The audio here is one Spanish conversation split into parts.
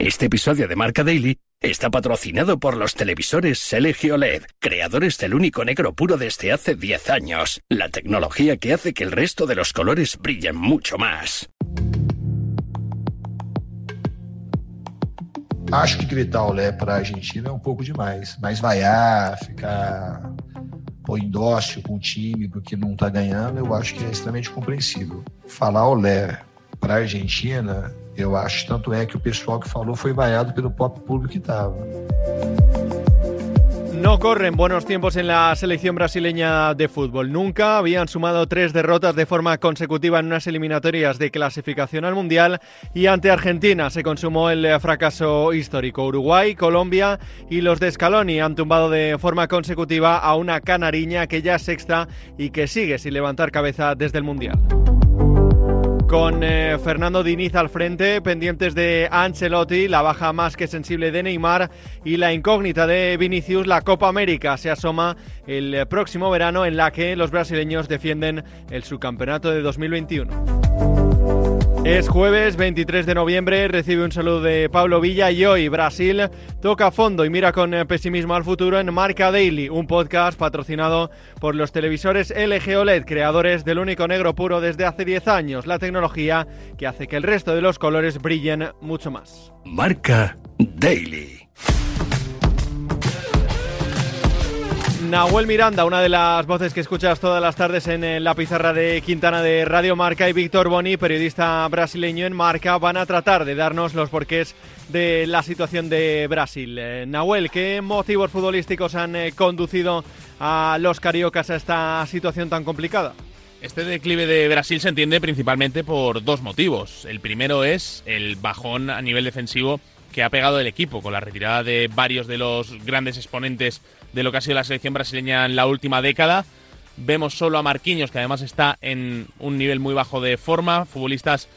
Este episodio de Marca Daily está patrocinado por los televisores Selegio LED, creadores del único negro puro desde hace 10 años, la tecnología que hace que el resto de los colores brillen mucho más. Acho que gritar olé para a Argentina é um pouco demais, mas vaiar, ficar pô, indócil com o time porque não está ganhando, eu acho que é extremamente compreensível. Falar olé para Argentina Eu acho, tanto é que o pessoal que falou foi vaiado pelo próprio público que. No corren buenos tiempos en la selección brasileña de fútbol. Nunca habían sumado tres derrotas de forma consecutiva en unas eliminatorias de clasificación al Mundial y ante Argentina se consumó el fracaso histórico. Uruguay, Colombia y los de Scaloni han tumbado de forma consecutiva a una canariña que ya es sexta y que sigue sin levantar cabeza desde el Mundial. Con eh, Fernando Diniz al frente, pendientes de Ancelotti, la baja más que sensible de Neymar y la incógnita de Vinicius, la Copa América se asoma el próximo verano en la que los brasileños defienden el subcampeonato de 2021. Es jueves 23 de noviembre, recibe un saludo de Pablo Villa y hoy Brasil toca fondo y mira con pesimismo al futuro en Marca Daily, un podcast patrocinado por los televisores LG OLED, creadores del único negro puro desde hace 10 años, la tecnología que hace que el resto de los colores brillen mucho más. Marca Daily. Nahuel Miranda, una de las voces que escuchas todas las tardes en la pizarra de Quintana de Radio Marca y Víctor Boni, periodista brasileño en Marca, van a tratar de darnos los porqués de la situación de Brasil. Eh, Nahuel, ¿qué motivos futbolísticos han eh, conducido a los cariocas a esta situación tan complicada? Este declive de Brasil se entiende principalmente por dos motivos. El primero es el bajón a nivel defensivo que ha pegado el equipo con la retirada de varios de los grandes exponentes de lo que ha sido la selección brasileña en la última década. Vemos solo a Marquinhos, que además está en un nivel muy bajo de forma, futbolistas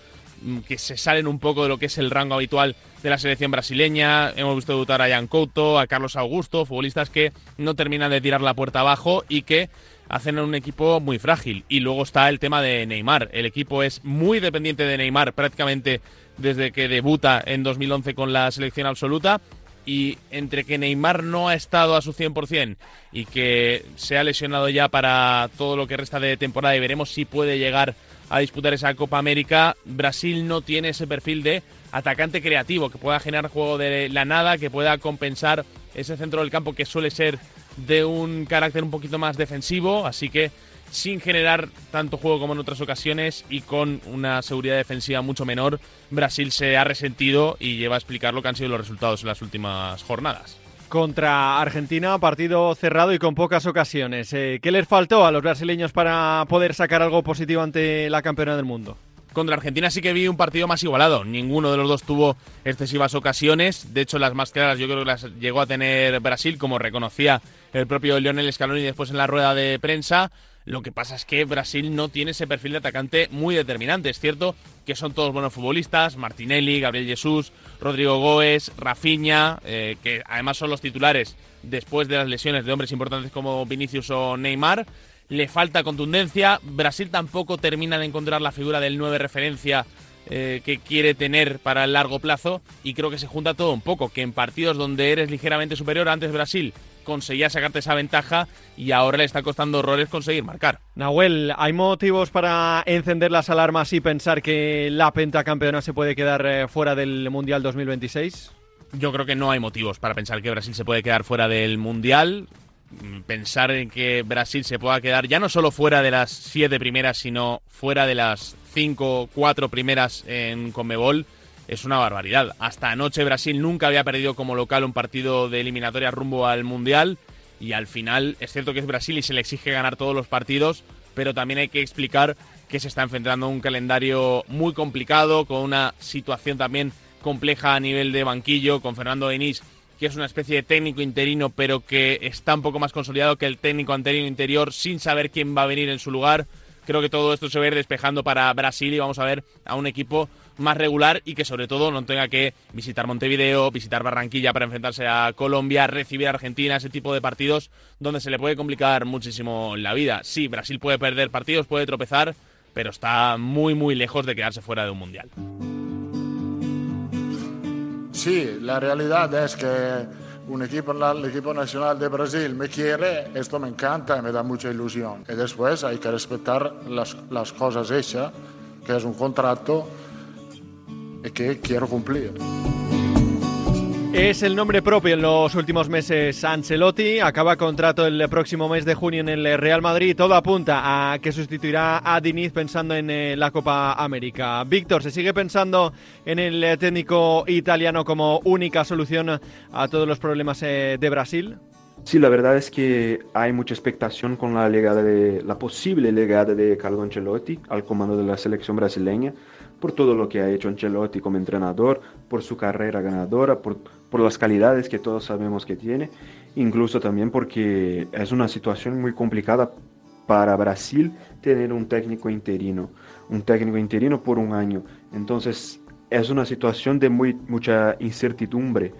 mm, que se salen un poco de lo que es el rango habitual de la selección brasileña. Hemos visto debutar a Jan Couto, a Carlos Augusto, futbolistas que no terminan de tirar la puerta abajo y que hacen un equipo muy frágil. Y luego está el tema de Neymar. El equipo es muy dependiente de Neymar prácticamente desde que debuta en 2011 con la selección absoluta y entre que Neymar no ha estado a su 100% y que se ha lesionado ya para todo lo que resta de temporada y veremos si puede llegar a disputar esa Copa América, Brasil no tiene ese perfil de atacante creativo que pueda generar juego de la nada, que pueda compensar ese centro del campo que suele ser de un carácter un poquito más defensivo, así que sin generar tanto juego como en otras ocasiones y con una seguridad defensiva mucho menor, Brasil se ha resentido y lleva a explicar lo que han sido los resultados en las últimas jornadas. Contra Argentina, partido cerrado y con pocas ocasiones. Eh, ¿Qué les faltó a los brasileños para poder sacar algo positivo ante la campeona del mundo? Contra Argentina sí que vi un partido más igualado. Ninguno de los dos tuvo excesivas ocasiones. De hecho, las más claras yo creo que las llegó a tener Brasil, como reconocía el propio Lionel Scaloni después en la rueda de prensa. Lo que pasa es que Brasil no tiene ese perfil de atacante muy determinante. Es cierto que son todos buenos futbolistas, Martinelli, Gabriel Jesús, Rodrigo Goes, Rafinha, eh, que además son los titulares después de las lesiones de hombres importantes como Vinicius o Neymar. Le falta contundencia. Brasil tampoco termina de encontrar la figura del 9 referencia eh, que quiere tener para el largo plazo y creo que se junta todo un poco, que en partidos donde eres ligeramente superior, antes Brasil conseguía sacarte esa ventaja y ahora le está costando horrores conseguir marcar. Nahuel, ¿hay motivos para encender las alarmas y pensar que la pentacampeona se puede quedar eh, fuera del Mundial 2026? Yo creo que no hay motivos para pensar que Brasil se puede quedar fuera del Mundial. Mm, pensar en que Brasil se pueda quedar ya no solo fuera de las siete primeras, sino fuera de las cinco, cuatro primeras en Conmebol es una barbaridad. Hasta anoche Brasil nunca había perdido como local un partido de eliminatoria rumbo al Mundial y al final es cierto que es Brasil y se le exige ganar todos los partidos, pero también hay que explicar que se está enfrentando a un calendario muy complicado, con una situación también compleja a nivel de banquillo, con Fernando Denis, que es una especie de técnico interino, pero que está un poco más consolidado que el técnico anterior interior, sin saber quién va a venir en su lugar. Creo que todo esto se va despejando para Brasil y vamos a ver a un equipo más regular y que sobre todo no tenga que visitar Montevideo, visitar Barranquilla para enfrentarse a Colombia, recibir a Argentina, ese tipo de partidos donde se le puede complicar muchísimo la vida. Sí, Brasil puede perder partidos, puede tropezar, pero está muy muy lejos de quedarse fuera de un mundial. sí, la realidad es que un equipo, el equipo nacional de Brasil me quiere, esto me encanta y me da mucha ilusión. Y después hay que respetar las, las cosas hechas, que es un contrato y que quiero cumplir. Es el nombre propio en los últimos meses Ancelotti. Acaba contrato el próximo mes de junio en el Real Madrid. Todo apunta a que sustituirá a Diniz pensando en eh, la Copa América. Víctor, ¿se sigue pensando en el eh, técnico italiano como única solución a todos los problemas eh, de Brasil? Sí, la verdad es que hay mucha expectación con la, llegada de, la posible llegada de Carlo Ancelotti al comando de la selección brasileña por todo lo que ha hecho Ancelotti como entrenador, por su carrera ganadora, por, por las calidades que todos sabemos que tiene, incluso también porque es una situación muy complicada para Brasil tener un técnico interino, un técnico interino por un año. Entonces es una situación de muy, mucha incertidumbre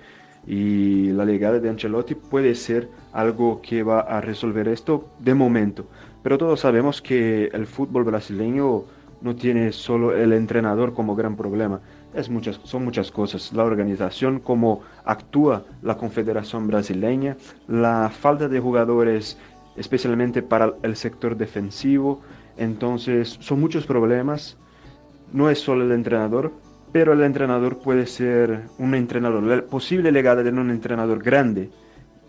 y la llegada de Ancelotti puede ser algo que va a resolver esto de momento. Pero todos sabemos que el fútbol brasileño no tiene solo el entrenador como gran problema, es muchas, son muchas cosas. La organización, cómo actúa la Confederación Brasileña, la falta de jugadores, especialmente para el sector defensivo. Entonces, son muchos problemas. No es solo el entrenador, pero el entrenador puede ser un entrenador, la posible legada de un entrenador grande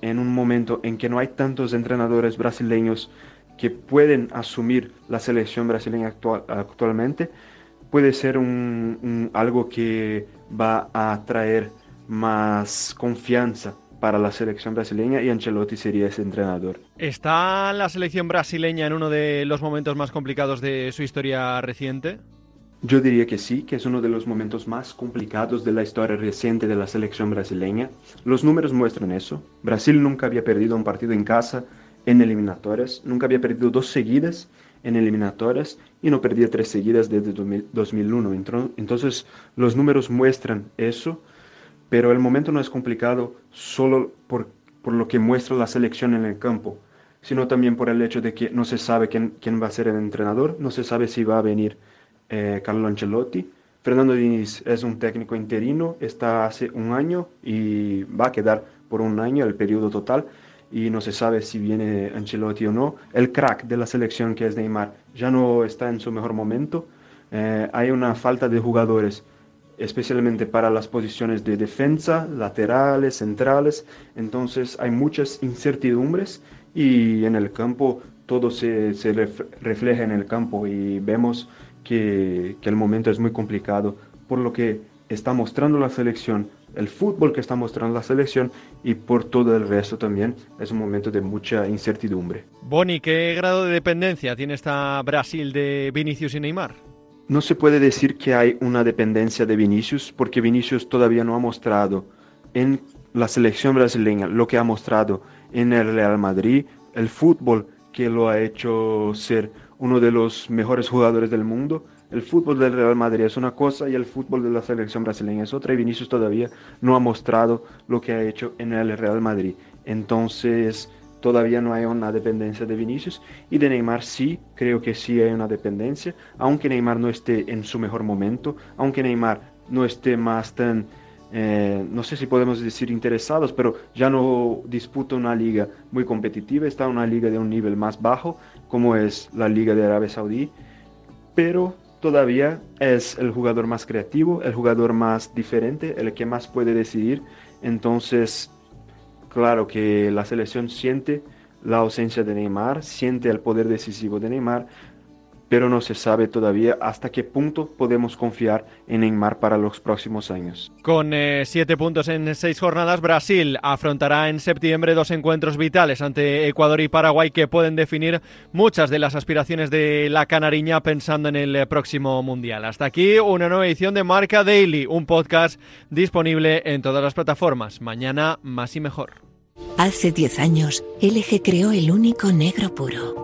en un momento en que no hay tantos entrenadores brasileños que pueden asumir la selección brasileña actual, actualmente, puede ser un, algo que va a traer más confianza para la selección brasileña y Ancelotti sería ese entrenador. ¿Está la selección brasileña en uno de los momentos más complicados de su historia reciente? Yo diría que sí, que es uno de los momentos más complicados de la historia reciente de la selección brasileña. Los números muestran eso. Brasil nunca había perdido un partido en casa en eliminatorias, nunca había perdido dos seguidas en eliminatorias y no perdía tres seguidas desde 2001. Entonces los números muestran eso, pero el momento no es complicado solo por, por lo que muestra la selección en el campo, sino también por el hecho de que no se sabe quién, quién va a ser el entrenador, no se sabe si va a venir eh, Carlo Ancelotti. Fernando Diniz es un técnico interino, está hace un año y va a quedar por un año el periodo total y no se sabe si viene Ancelotti o no. El crack de la selección que es Neymar ya no está en su mejor momento. Eh, hay una falta de jugadores, especialmente para las posiciones de defensa, laterales, centrales. Entonces hay muchas incertidumbres y en el campo todo se, se refleja en el campo y vemos que, que el momento es muy complicado por lo que está mostrando la selección el fútbol que está mostrando la selección y por todo el resto también es un momento de mucha incertidumbre. Boni, ¿qué grado de dependencia tiene esta Brasil de Vinicius y Neymar? No se puede decir que hay una dependencia de Vinicius porque Vinicius todavía no ha mostrado en la selección brasileña lo que ha mostrado en el Real Madrid, el fútbol que lo ha hecho ser uno de los mejores jugadores del mundo el fútbol del Real Madrid es una cosa y el fútbol de la selección brasileña es otra y Vinicius todavía no ha mostrado lo que ha hecho en el Real Madrid. Entonces todavía no hay una dependencia de Vinicius y de Neymar sí, creo que sí hay una dependencia, aunque Neymar no esté en su mejor momento, aunque Neymar no esté más tan, eh, no sé si podemos decir interesados, pero ya no disputa una liga muy competitiva, está en una liga de un nivel más bajo, como es la liga de Arabia Saudí, pero todavía es el jugador más creativo, el jugador más diferente, el que más puede decidir. Entonces, claro que la selección siente la ausencia de Neymar, siente el poder decisivo de Neymar, pero no se sabe todavía hasta qué punto podemos confiar en Neymar para los próximos años. Con eh, siete puntos en seis jornadas, Brasil afrontará en septiembre dos encuentros vitales ante Ecuador y Paraguay que pueden definir muchas de las aspiraciones de la canariña pensando en el eh, próximo Mundial. Hasta aquí una nueva edición de Marca Daily, un podcast disponible en todas las plataformas. Mañana más y mejor. Hace 10 años, LG creó el único negro puro